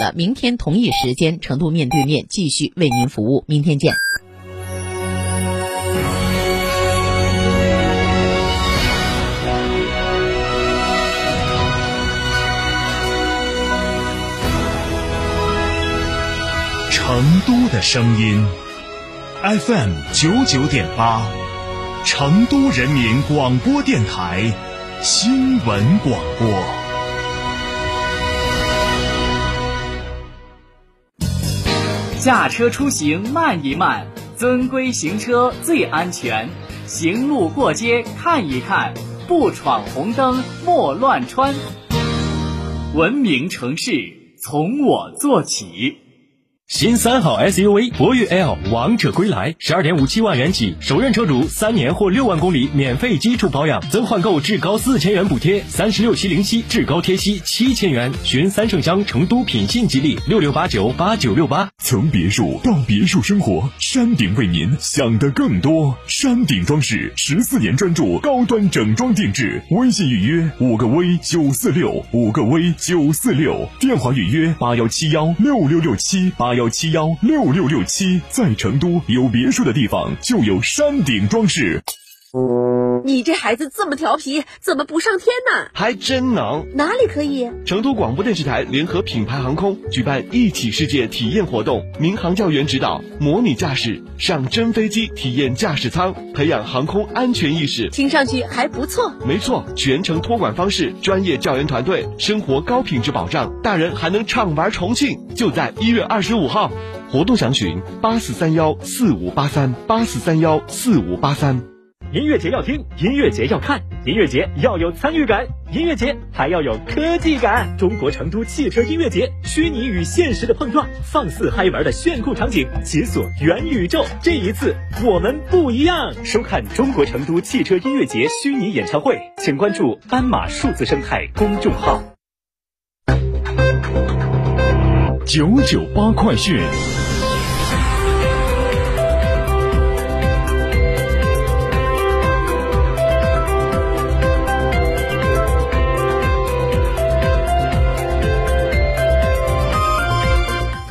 了，明天同一时间，成都面对面继续为您服务。明天见。成都的声音，FM 九九点八，成都人民广播电台新闻广播。驾车出行慢一慢，遵规行车最安全。行路过街看一看，不闯红灯莫乱穿。文明城市从我做起。新三好 SUV 博越 L 王者归来，十二点五七万元起，首任车主三年或六万公里免费基础保养，增换购至高四千元补贴，三十六期零息，至高贴息七千元。寻三圣乡成都品信吉利六六八九八九六八。从别墅到别墅生活，山顶为您想的更多。山顶装饰十四年专注高端整装定制，微信预约五个 V 九四六五个 V 九四六，电话预约八幺七幺六六六七八幺。幺七幺六六六七，在成都有别墅的地方就有山顶装饰。你这孩子这么调皮，怎么不上天呢？还真能。哪里可以？成都广播电视台联合品牌航空举办一起世界体验活动，民航教员指导，模拟驾驶，上真飞机体验驾驶舱，培养航空安全意识。听上去还不错。没错，全程托管方式，专业教员团队，生活高品质保障，大人还能畅玩重庆。就在一月二十五号，活动详询八四三幺四五八三八四三幺四五八三。音乐节要听，音乐节要看，音乐节要有参与感，音乐节还要有科技感。中国成都汽车音乐节，虚拟与现实的碰撞，放肆嗨玩的炫酷场景，解锁元宇宙。这一次我们不一样。收看中国成都汽车音乐节虚拟演唱会，请关注斑马数字生态公众号。九九八快讯。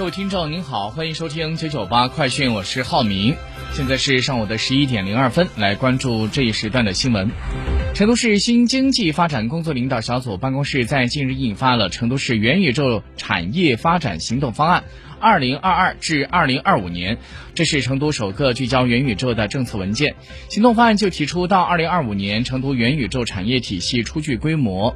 听众您好，欢迎收听九九八快讯，我是浩明。现在是上午的十一点零二分，来关注这一时段的新闻。成都市新经济发展工作领导小组办公室在近日印发了《成都市元宇宙产业发展行动方案（二零二二至二零二五年）》，这是成都首个聚焦元宇宙的政策文件。行动方案就提出，到二零二五年，成都元宇宙产业体系初具规模。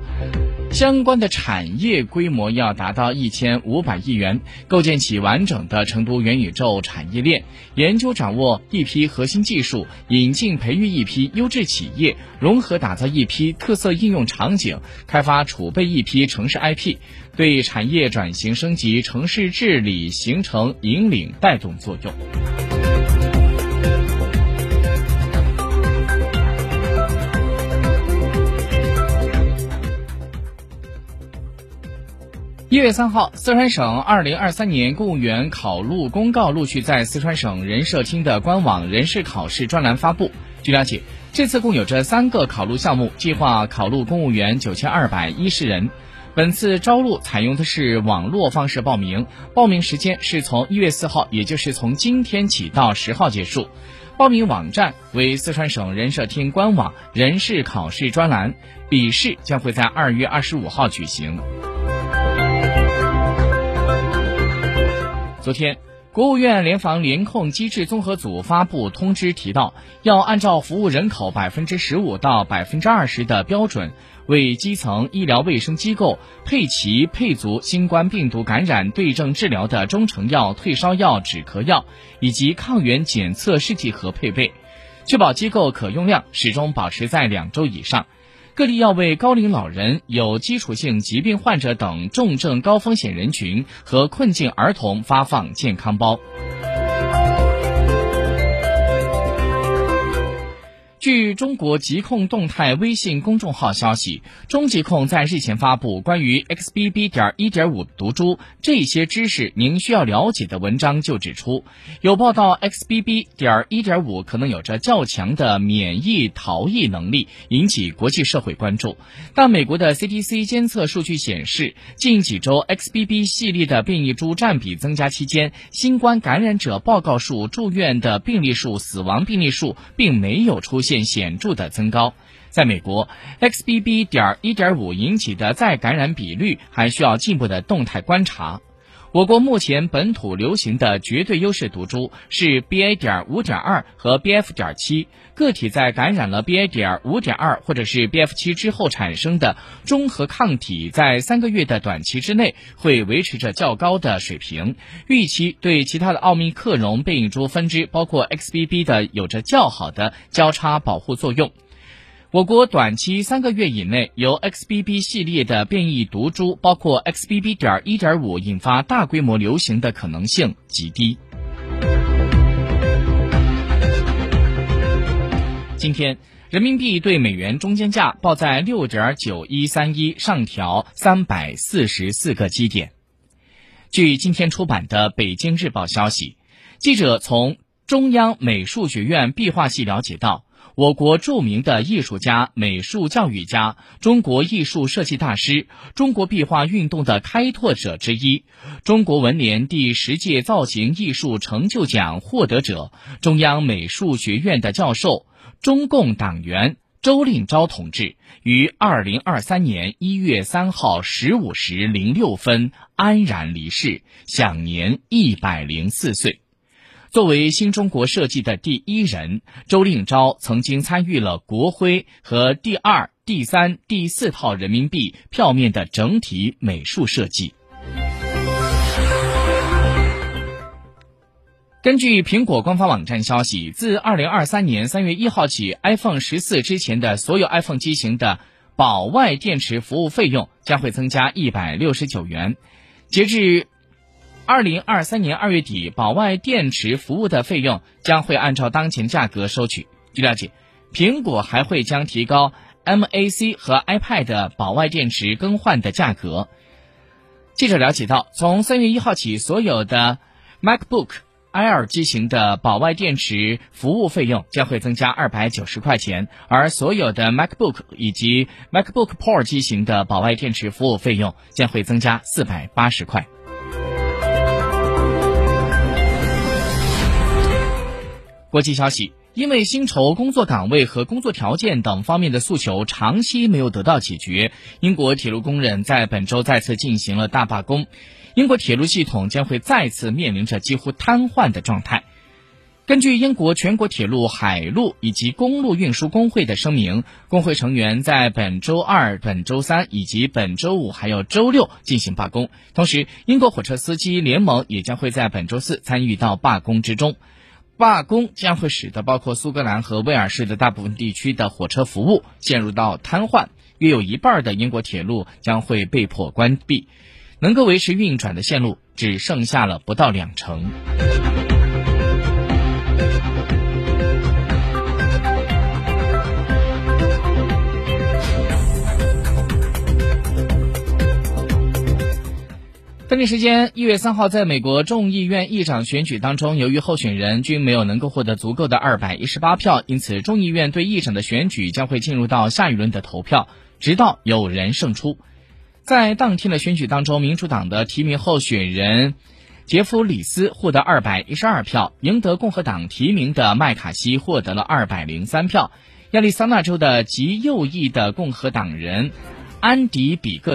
相关的产业规模要达到一千五百亿元，构建起完整的成都元宇宙产业链，研究掌握一批核心技术，引进培育一批优质企业，融合打造一批特色应用场景，开发储备一批城市 IP，对产业转型升级、城市治理形成引领带动作用。一月三号，四川省二零二三年公务员考录公告陆续在四川省人社厅的官网人事考试专栏发布。据了解，这次共有这三个考录项目，计划考录公务员九千二百一十人。本次招录采用的是网络方式报名，报名时间是从一月四号，也就是从今天起到十号结束。报名网站为四川省人社厅官网人事考试专栏，笔试将会在二月二十五号举行。昨天，国务院联防联控机制综合组发布通知，提到要按照服务人口百分之十五到百分之二十的标准，为基层医疗卫生机构配齐配足新冠病毒感染对症治疗的中成药、退烧药、止咳药以及抗原检测试剂盒配备，确保机构可用量始终保持在两周以上。各地要为高龄老人、有基础性疾病患者等重症高风险人群和困境儿童发放健康包。据中国疾控动态微信公众号消息，中疾控在日前发布关于 XBB. 点一点五毒株这些知识您需要了解的文章，就指出，有报道 XBB. 点一点五可能有着较强的免疫逃逸能力，引起国际社会关注。但美国的 CDC 监测数据显示，近几周 XBB 系列的变异株占比增加期间，新冠感染者报告数、住院的病例数、死亡病例数并没有出现。显著的增高，在美国，XBB. 点一点五引起的再感染比率还需要进一步的动态观察。我国目前本土流行的绝对优势毒株是 BA. 点五点二和 BF. 点七，个体在感染了 BA. 点五点二或者是 BF. 七之后产生的中和抗体，在三个月的短期之内会维持着较高的水平，预期对其他的奥密克戎变异株分支，包括 XBB 的有着较好的交叉保护作用。我国短期三个月以内由 XBB 系列的变异毒株，包括 XBB. 点一点五引发大规模流行的可能性极低。今天，人民币对美元中间价报在六点九一三一，上调三百四十四个基点。据今天出版的《北京日报》消息，记者从中央美术学院壁画系了解到。我国著名的艺术家、美术教育家、中国艺术设计大师、中国壁画运动的开拓者之一，中国文联第十届造型艺术成就奖获得者、中央美术学院的教授、中共党员周令钊同志，于二零二三年一月三号十五时零六分安然离世，享年一百零四岁。作为新中国设计的第一人，周令钊曾经参与了国徽和第二、第三、第四套人民币票面的整体美术设计。根据苹果官方网站消息，自二零二三年三月一号起，iPhone 十四之前的所有 iPhone 机型的保外电池服务费用将会增加一百六十九元，截至。二零二三年二月底，保外电池服务的费用将会按照当前价格收取。据了解，苹果还会将提高 Mac 和 iPad 保外电池更换的价格。记者了解到，从三月一号起，所有的 MacBook Air 机型的保外电池服务费用将会增加二百九十块钱，而所有的 MacBook 以及 MacBook Pro 机型的保外电池服务费用将会增加四百八十块。国际消息：因为薪酬、工作岗位和工作条件等方面的诉求长期没有得到解决，英国铁路工人在本周再次进行了大罢工。英国铁路系统将会再次面临着几乎瘫痪的状态。根据英国全国铁路、海路以及公路运输工会的声明，工会成员在本周二、本周三以及本周五还有周六进行罢工。同时，英国火车司机联盟也将会在本周四参与到罢工之中。罢工将会使得包括苏格兰和威尔士的大部分地区的火车服务陷入到瘫痪，约有一半的英国铁路将会被迫关闭，能够维持运转的线路只剩下了不到两成。当地时间一月三号，在美国众议院议长选举当中，由于候选人均没有能够获得足够的二百一十八票，因此众议院对议长的选举将会进入到下一轮的投票，直到有人胜出。在当天的选举当中，民主党的提名候选人杰弗里斯获得二百一十二票，赢得共和党提名的麦卡锡获得了二百零三票。亚利桑那州的极右翼的共和党人安迪比克。